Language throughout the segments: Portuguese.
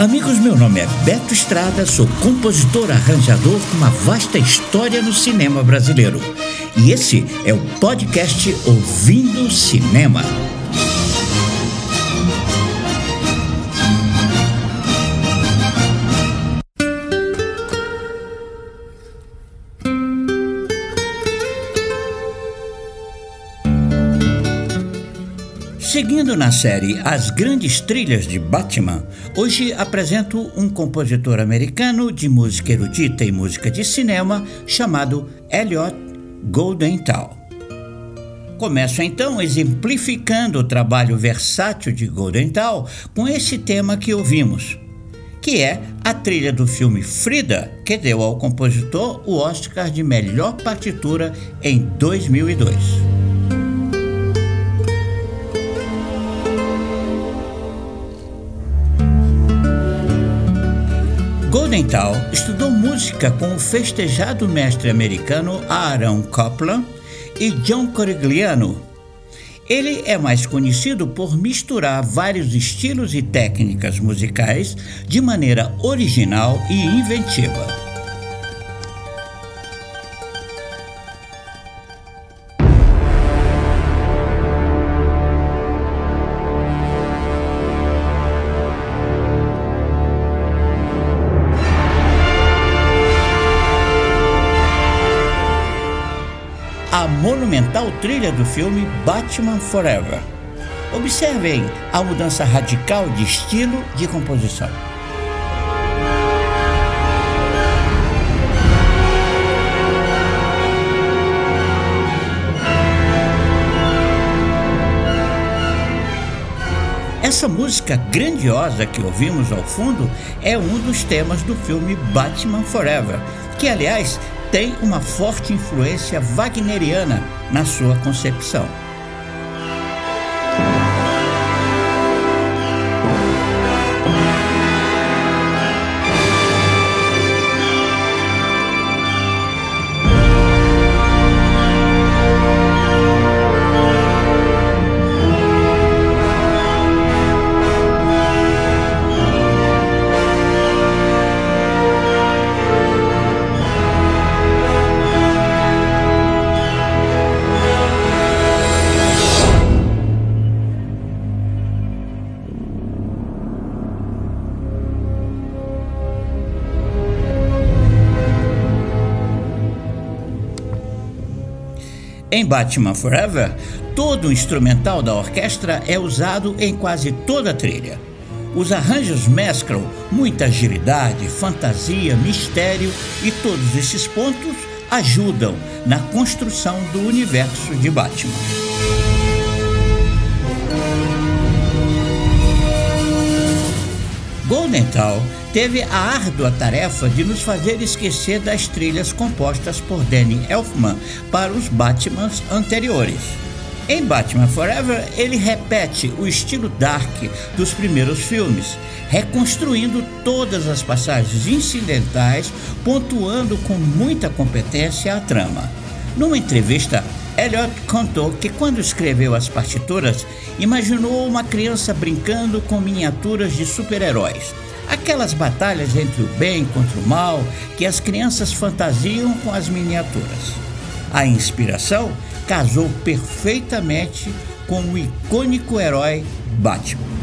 Amigos, meu nome é Beto Estrada, sou compositor arranjador com uma vasta história no cinema brasileiro. E esse é o podcast Ouvindo Cinema. Seguindo na série As Grandes Trilhas de Batman, hoje apresento um compositor americano de música erudita e música de cinema chamado Elliot Goldenthal. Começo então exemplificando o trabalho versátil de Goldenthal com esse tema que ouvimos, que é a trilha do filme Frida, que deu ao compositor o Oscar de melhor partitura em 2002. Goldenthal estudou música com o festejado mestre americano Aaron Copland e John Corigliano. Ele é mais conhecido por misturar vários estilos e técnicas musicais de maneira original e inventiva. Monumental trilha do filme Batman Forever. Observem a mudança radical de estilo de composição. Essa música grandiosa que ouvimos ao fundo é um dos temas do filme Batman Forever, que aliás tem uma forte influência wagneriana na sua concepção. Em Batman Forever, todo o instrumental da orquestra é usado em quase toda a trilha. Os arranjos mesclam muita agilidade, fantasia, mistério e todos esses pontos ajudam na construção do universo de Batman. Goldenthal teve a árdua tarefa de nos fazer esquecer das trilhas compostas por Danny Elfman para os Batmans anteriores. Em Batman Forever, ele repete o estilo dark dos primeiros filmes, reconstruindo todas as passagens incidentais, pontuando com muita competência a trama. Numa entrevista, Elliot contou que quando escreveu as partituras, imaginou uma criança brincando com miniaturas de super-heróis. Aquelas batalhas entre o bem contra o mal que as crianças fantasiam com as miniaturas. A inspiração casou perfeitamente com o icônico herói Batman.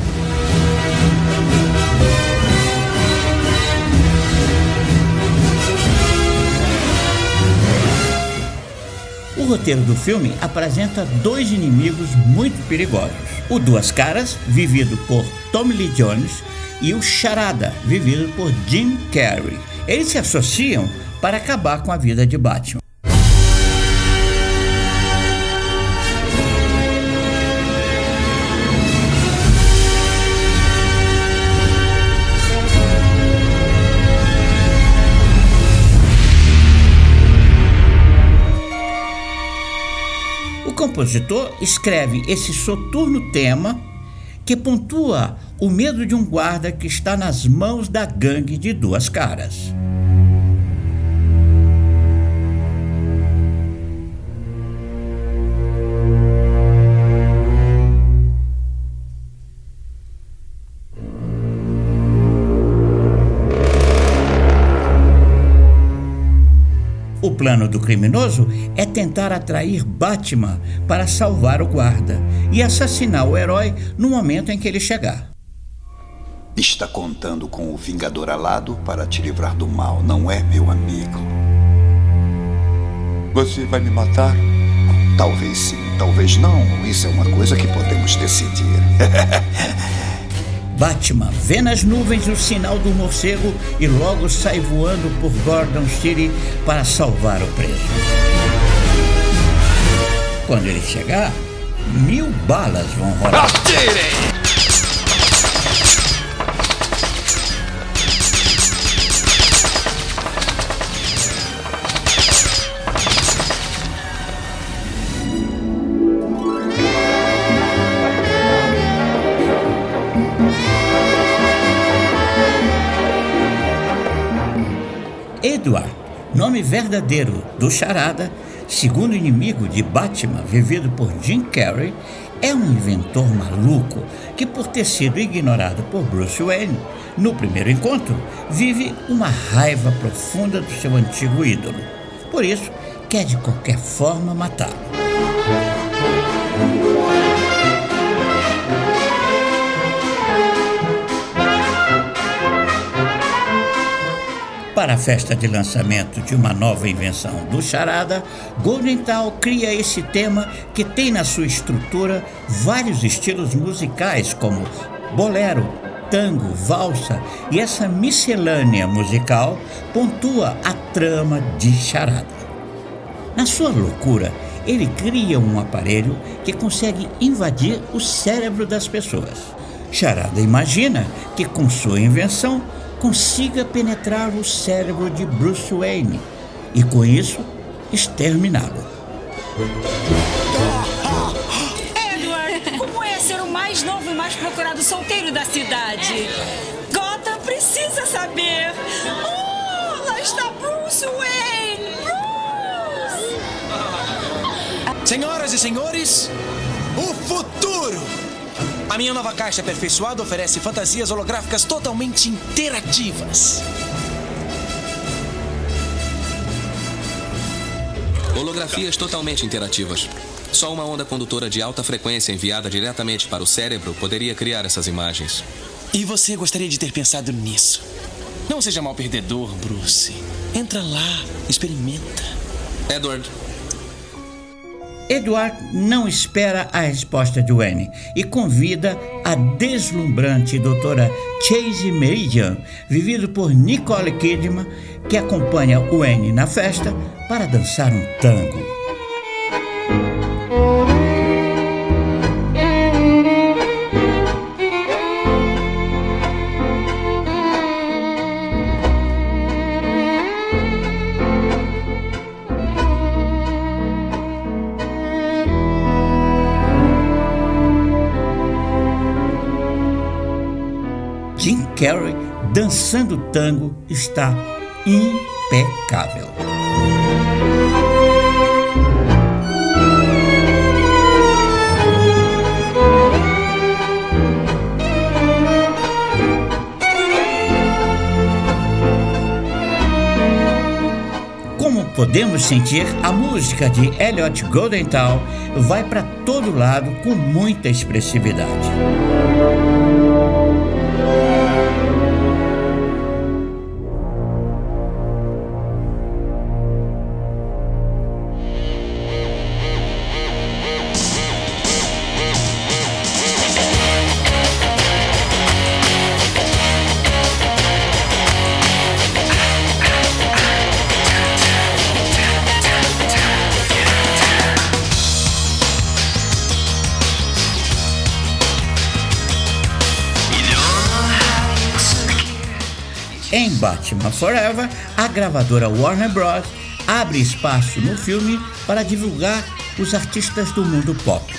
Roteiro do filme apresenta dois inimigos muito perigosos: o Duas Caras, vivido por Tommy Lee Jones, e o Charada, vivido por Jim Carrey. Eles se associam para acabar com a vida de Batman. Compositor escreve esse soturno tema que pontua o medo de um guarda que está nas mãos da gangue de duas caras. Plano do criminoso é tentar atrair Batman para salvar o guarda e assassinar o herói no momento em que ele chegar. Está contando com o Vingador alado para te livrar do mal, não é, meu amigo? Você vai me matar? Talvez sim, talvez não. Isso é uma coisa que podemos decidir. Batman vê nas nuvens o sinal do morcego e logo sai voando por Gordon City para salvar o preso. Quando ele chegar, mil balas vão rolar. Atirem! Edward, nome verdadeiro do Charada, segundo inimigo de Batman, vivido por Jim Carrey, é um inventor maluco que, por ter sido ignorado por Bruce Wayne no primeiro encontro, vive uma raiva profunda do seu antigo ídolo. Por isso, quer de qualquer forma matá-lo. Para a festa de lançamento de uma nova invenção do Charada, Golden Tal cria esse tema que tem na sua estrutura vários estilos musicais, como bolero, tango, valsa, e essa miscelânea musical pontua a trama de Charada. Na sua loucura, ele cria um aparelho que consegue invadir o cérebro das pessoas. Charada imagina que, com sua invenção, consiga penetrar o cérebro de Bruce Wayne e, com isso, exterminá-lo. Edward, como é ser o mais novo e mais procurado solteiro da cidade? Gotham precisa saber. Oh, lá está Bruce Wayne! Bruce! Senhoras e senhores, o futuro! A minha nova caixa aperfeiçoada oferece fantasias holográficas totalmente interativas. Holografias totalmente interativas. Só uma onda condutora de alta frequência enviada diretamente para o cérebro poderia criar essas imagens. E você gostaria de ter pensado nisso? Não seja mal perdedor, Bruce. Entra lá, experimenta. Edward, Edward não espera a resposta de Wayne e convida a deslumbrante doutora Chase Meridian, vivido por Nicole Kidman, que acompanha Wayne na festa para dançar um tango. Carey dançando tango está impecável. Como podemos sentir, a música de Elliot Goldenthal vai para todo lado com muita expressividade. Em Batman Forever, a gravadora Warner Bros. abre espaço no filme para divulgar os artistas do mundo pop.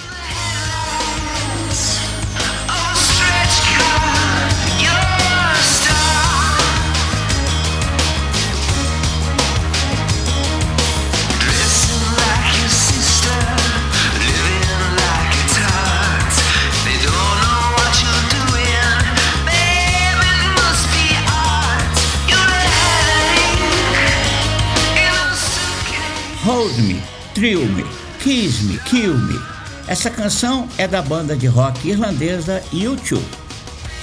Hold Me, Thrill Me, Kiss Me, Kill Me. Essa canção é da banda de rock irlandesa U2.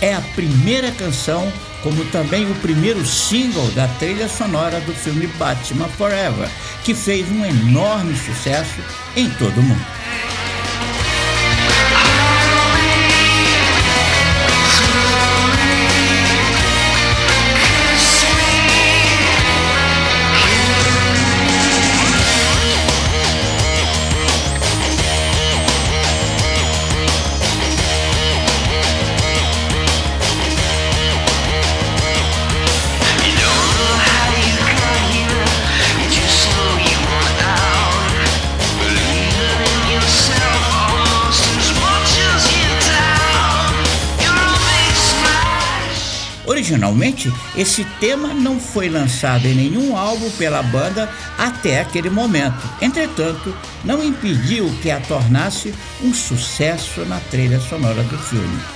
É a primeira canção, como também o primeiro single da trilha sonora do filme Batman Forever, que fez um enorme sucesso em todo o mundo. Originalmente, esse tema não foi lançado em nenhum álbum pela banda até aquele momento. Entretanto, não impediu que a tornasse um sucesso na trilha sonora do filme.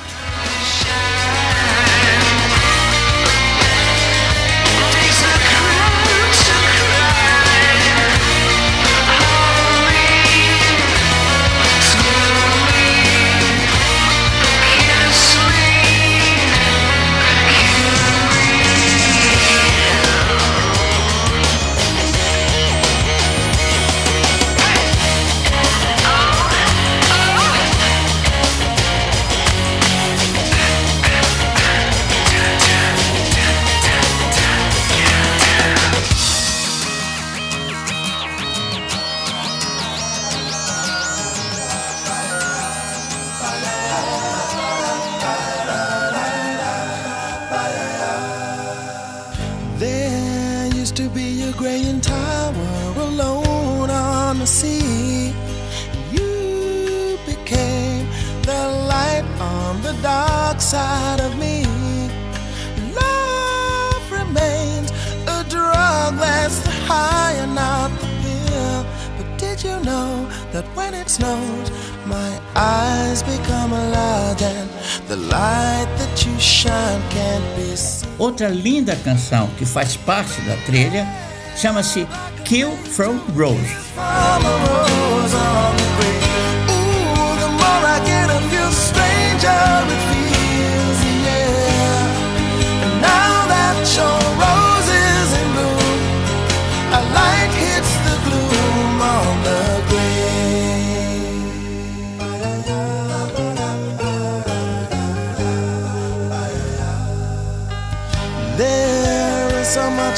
Know that when it snows, my eyes become and the light that you shine can't be seen? Outra linda canção que faz parte da trilha chama-se Kill from Rose. so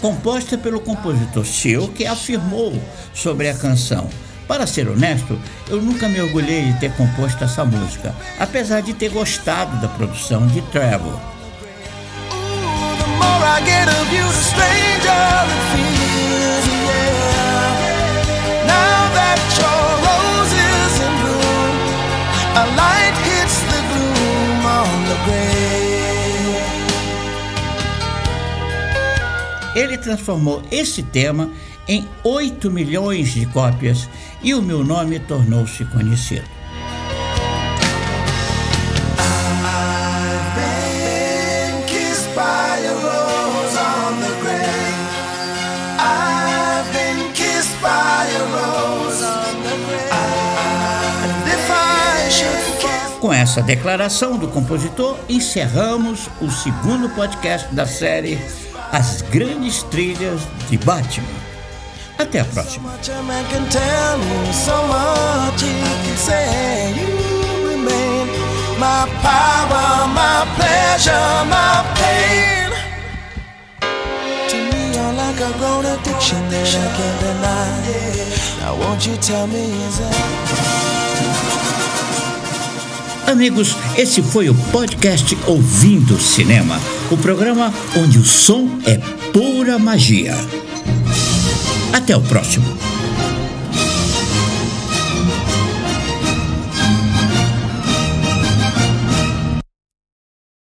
composta pelo compositor Seal, que afirmou sobre a canção. Para ser honesto, eu nunca me orgulhei de ter composto essa música, apesar de ter gostado da produção de Travel. Ele transformou esse tema em 8 milhões de cópias e o meu nome tornou-se conhecido. Com essa declaração do compositor, encerramos o segundo podcast da série As Grandes Trilhas de Batman. Até a próxima. My power, my pleasure, my pain. To me, you're like a grown addiction that I can't deny. Now, won't you tell me, is that? Amigos, esse foi o podcast Ouvindo Cinema, o programa onde o som é pura magia. Até o próximo.